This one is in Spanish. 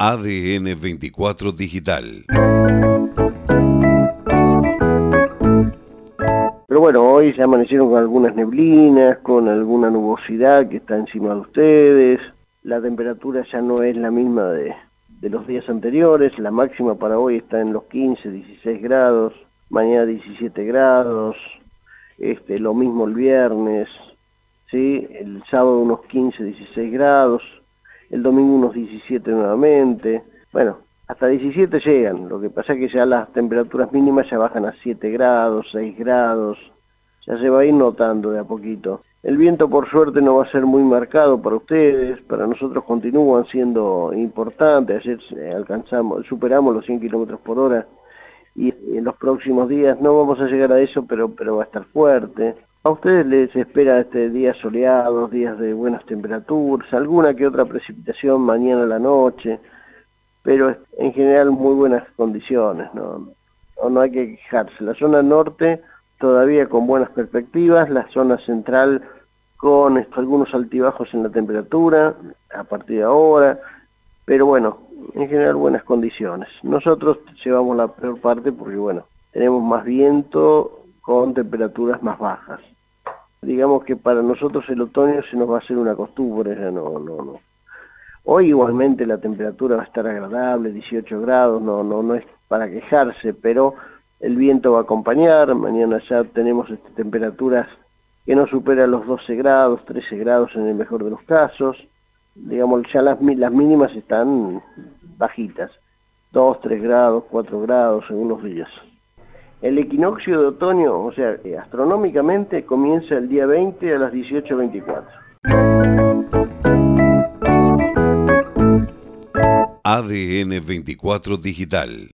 ADN 24 Digital. Pero bueno, hoy se amanecieron con algunas neblinas, con alguna nubosidad que está encima de ustedes. La temperatura ya no es la misma de, de los días anteriores. La máxima para hoy está en los 15, 16 grados. Mañana 17 grados. Este, lo mismo el viernes. ¿sí? El sábado unos 15, 16 grados el domingo unos 17 nuevamente, bueno, hasta 17 llegan, lo que pasa es que ya las temperaturas mínimas ya bajan a 7 grados, 6 grados, ya se va a ir notando de a poquito. El viento por suerte no va a ser muy marcado para ustedes, para nosotros continúan siendo importantes, ayer alcanzamos, superamos los 100 kilómetros por hora. Y en los próximos días no vamos a llegar a eso, pero, pero va a estar fuerte. A ustedes les espera este días soleados, días de buenas temperaturas, alguna que otra precipitación mañana a la noche, pero en general muy buenas condiciones, ¿no? No, hay que quejarse. La zona norte todavía con buenas perspectivas, la zona central con algunos altibajos en la temperatura a partir de ahora, pero bueno, en general buenas condiciones. Nosotros llevamos la peor parte porque bueno, tenemos más viento con temperaturas más bajas digamos que para nosotros el otoño se nos va a hacer una costumbre, ya no, no, no. Hoy igualmente la temperatura va a estar agradable, 18 grados, no, no, no es para quejarse, pero el viento va a acompañar, mañana ya tenemos este, temperaturas que no superan los 12 grados, 13 grados en el mejor de los casos, digamos ya las, las mínimas están bajitas, 2, 3 grados, 4 grados en unos días. El equinoccio de otoño, o sea, eh, astronómicamente comienza el día 20 a las 18.24. ADN 24 Digital